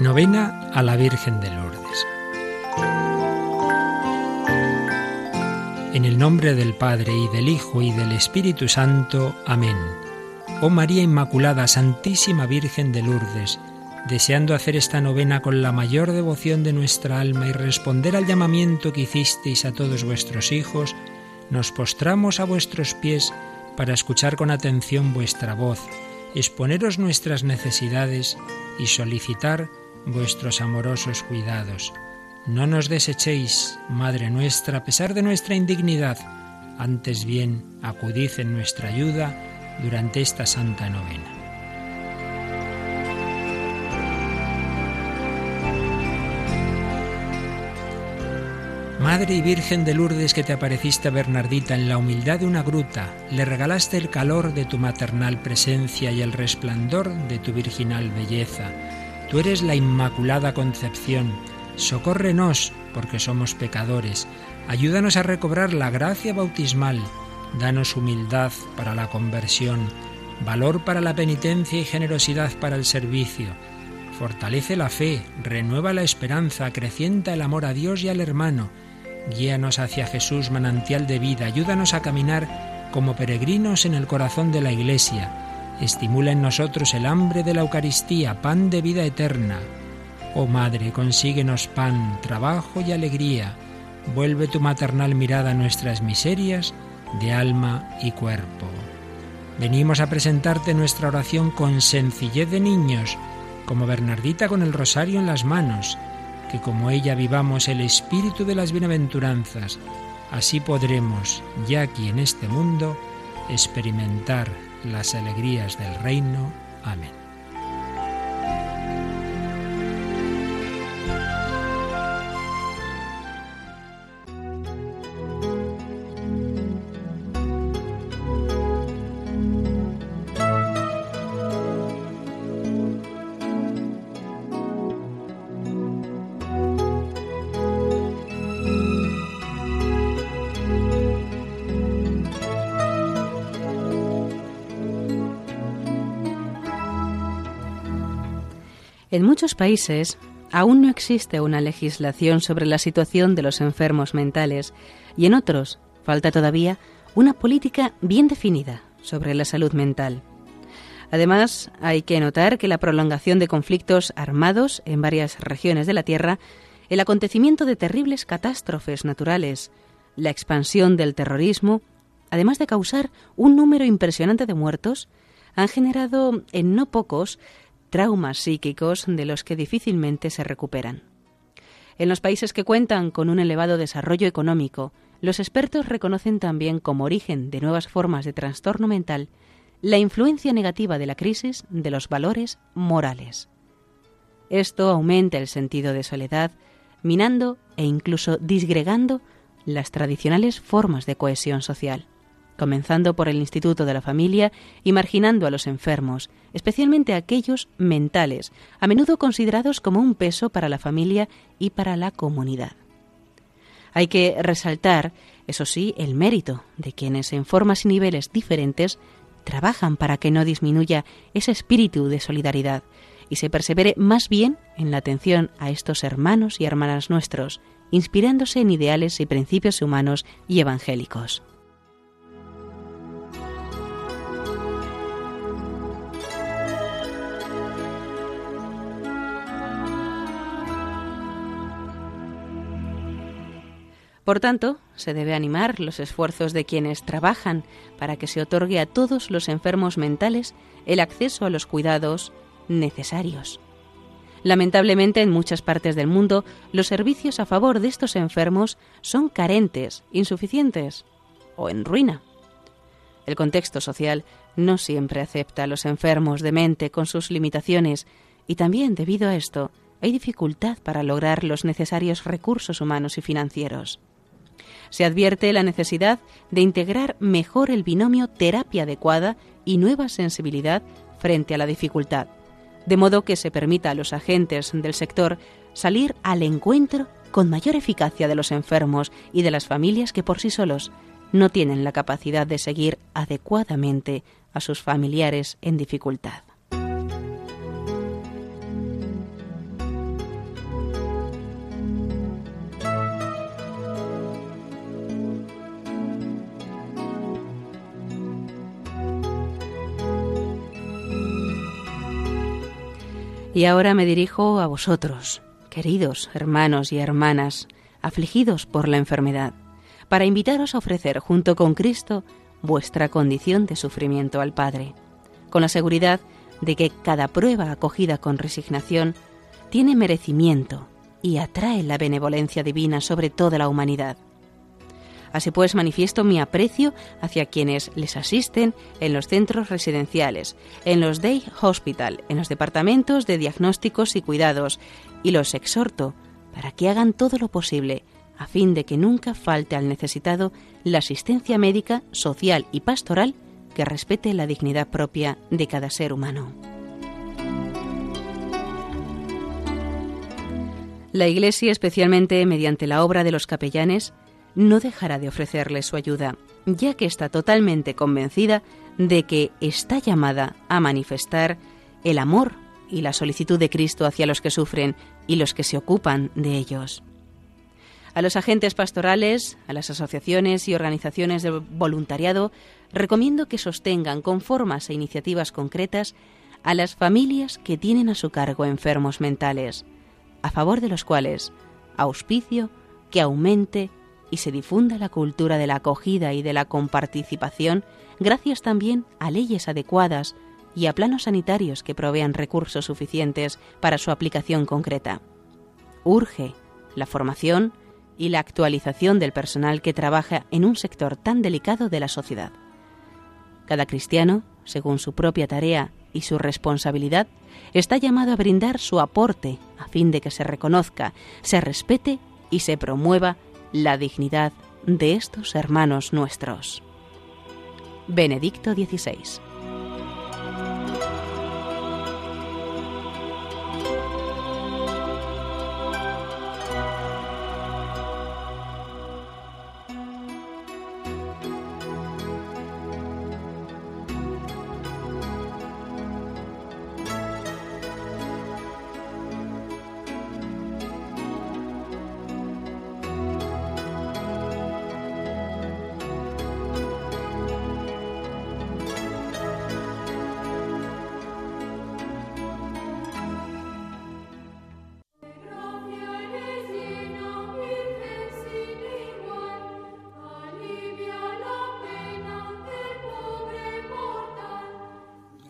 Novena a la Virgen de Lourdes. En el nombre del Padre y del Hijo y del Espíritu Santo. Amén. Oh María Inmaculada, Santísima Virgen de Lourdes, deseando hacer esta novena con la mayor devoción de nuestra alma y responder al llamamiento que hicisteis a todos vuestros hijos, nos postramos a vuestros pies para escuchar con atención vuestra voz, exponeros nuestras necesidades y solicitar vuestros amorosos cuidados. No nos desechéis, Madre nuestra, a pesar de nuestra indignidad, antes bien acudid en nuestra ayuda durante esta santa novena. Madre y Virgen de Lourdes que te apareciste a Bernardita en la humildad de una gruta, le regalaste el calor de tu maternal presencia y el resplandor de tu virginal belleza Tú eres la Inmaculada Concepción. Socórrenos, porque somos pecadores. Ayúdanos a recobrar la gracia bautismal. Danos humildad para la conversión, valor para la penitencia y generosidad para el servicio. Fortalece la fe, renueva la esperanza, acrecienta el amor a Dios y al hermano. Guíanos hacia Jesús, manantial de vida. Ayúdanos a caminar como peregrinos en el corazón de la Iglesia estimula en nosotros el hambre de la Eucaristía, pan de vida eterna. Oh Madre, consíguenos pan, trabajo y alegría. Vuelve tu maternal mirada a nuestras miserias de alma y cuerpo. Venimos a presentarte nuestra oración con sencillez de niños, como Bernardita con el rosario en las manos, que como ella vivamos el espíritu de las bienaventuranzas, así podremos, ya aquí en este mundo, experimentar las alegrías del reino. Amén. En muchos países aún no existe una legislación sobre la situación de los enfermos mentales y en otros falta todavía una política bien definida sobre la salud mental. Además, hay que notar que la prolongación de conflictos armados en varias regiones de la Tierra, el acontecimiento de terribles catástrofes naturales, la expansión del terrorismo, además de causar un número impresionante de muertos, han generado en no pocos traumas psíquicos de los que difícilmente se recuperan. En los países que cuentan con un elevado desarrollo económico, los expertos reconocen también como origen de nuevas formas de trastorno mental la influencia negativa de la crisis de los valores morales. Esto aumenta el sentido de soledad, minando e incluso disgregando las tradicionales formas de cohesión social comenzando por el Instituto de la Familia y marginando a los enfermos, especialmente aquellos mentales, a menudo considerados como un peso para la familia y para la comunidad. Hay que resaltar, eso sí, el mérito de quienes en formas y niveles diferentes trabajan para que no disminuya ese espíritu de solidaridad y se persevere más bien en la atención a estos hermanos y hermanas nuestros, inspirándose en ideales y principios humanos y evangélicos. Por tanto, se debe animar los esfuerzos de quienes trabajan para que se otorgue a todos los enfermos mentales el acceso a los cuidados necesarios. Lamentablemente, en muchas partes del mundo, los servicios a favor de estos enfermos son carentes, insuficientes o en ruina. El contexto social no siempre acepta a los enfermos de mente con sus limitaciones y también, debido a esto, hay dificultad para lograr los necesarios recursos humanos y financieros se advierte la necesidad de integrar mejor el binomio terapia adecuada y nueva sensibilidad frente a la dificultad, de modo que se permita a los agentes del sector salir al encuentro con mayor eficacia de los enfermos y de las familias que por sí solos no tienen la capacidad de seguir adecuadamente a sus familiares en dificultad. Y ahora me dirijo a vosotros, queridos hermanos y hermanas, afligidos por la enfermedad, para invitaros a ofrecer junto con Cristo vuestra condición de sufrimiento al Padre, con la seguridad de que cada prueba acogida con resignación tiene merecimiento y atrae la benevolencia divina sobre toda la humanidad. Así pues, manifiesto mi aprecio hacia quienes les asisten en los centros residenciales, en los day hospital, en los departamentos de diagnósticos y cuidados, y los exhorto para que hagan todo lo posible a fin de que nunca falte al necesitado la asistencia médica, social y pastoral que respete la dignidad propia de cada ser humano. La Iglesia, especialmente mediante la obra de los capellanes, no dejará de ofrecerle su ayuda, ya que está totalmente convencida de que está llamada a manifestar el amor y la solicitud de Cristo hacia los que sufren y los que se ocupan de ellos. A los agentes pastorales, a las asociaciones y organizaciones de voluntariado, recomiendo que sostengan con formas e iniciativas concretas a las familias que tienen a su cargo enfermos mentales, a favor de los cuales auspicio que aumente y se difunda la cultura de la acogida y de la comparticipación gracias también a leyes adecuadas y a planos sanitarios que provean recursos suficientes para su aplicación concreta. Urge la formación, y la actualización del personal que trabaja en un sector tan delicado de la sociedad. Cada cristiano, según su propia tarea y su responsabilidad, está llamado a brindar su aporte a fin de que se reconozca, se respete y se promueva la dignidad de estos hermanos nuestros. Benedicto XVI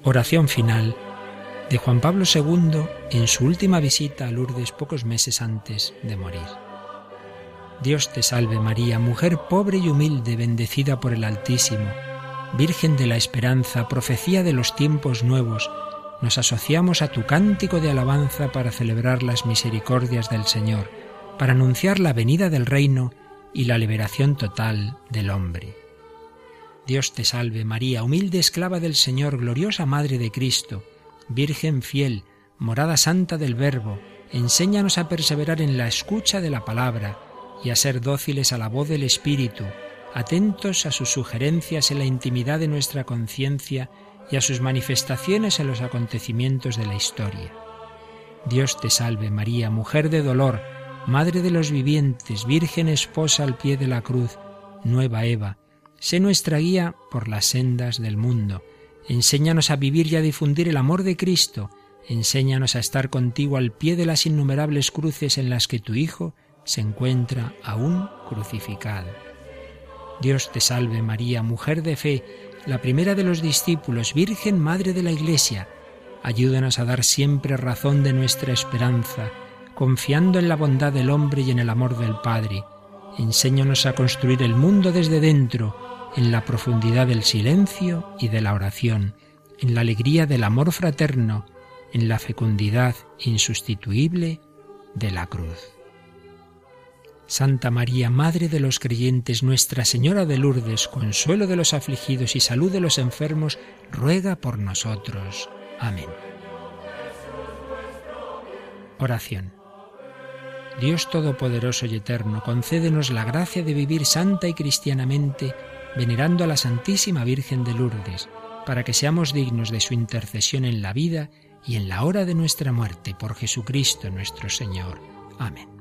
Oración final de Juan Pablo II en su última visita a Lourdes pocos meses antes de morir. Dios te salve María, mujer pobre y humilde, bendecida por el Altísimo, Virgen de la Esperanza, profecía de los tiempos nuevos, nos asociamos a tu cántico de alabanza para celebrar las misericordias del Señor, para anunciar la venida del reino y la liberación total del hombre. Dios te salve María, humilde esclava del Señor, gloriosa Madre de Cristo, Virgen fiel, morada santa del Verbo, enséñanos a perseverar en la escucha de la palabra y a ser dóciles a la voz del Espíritu, atentos a sus sugerencias en la intimidad de nuestra conciencia y a sus manifestaciones en los acontecimientos de la historia. Dios te salve María, mujer de dolor, Madre de los vivientes, Virgen esposa al pie de la cruz, nueva Eva, Sé nuestra guía por las sendas del mundo. Enséñanos a vivir y a difundir el amor de Cristo. Enséñanos a estar contigo al pie de las innumerables cruces en las que tu Hijo se encuentra aún crucificado. Dios te salve María, mujer de fe, la primera de los discípulos, Virgen Madre de la Iglesia. Ayúdanos a dar siempre razón de nuestra esperanza, confiando en la bondad del hombre y en el amor del Padre. Enséñanos a construir el mundo desde dentro, en la profundidad del silencio y de la oración, en la alegría del amor fraterno, en la fecundidad insustituible de la cruz. Santa María, Madre de los creyentes, Nuestra Señora de Lourdes, consuelo de los afligidos y salud de los enfermos, ruega por nosotros. Amén. Oración. Dios Todopoderoso y Eterno, concédenos la gracia de vivir santa y cristianamente venerando a la Santísima Virgen de Lourdes, para que seamos dignos de su intercesión en la vida y en la hora de nuestra muerte, por Jesucristo nuestro Señor. Amén.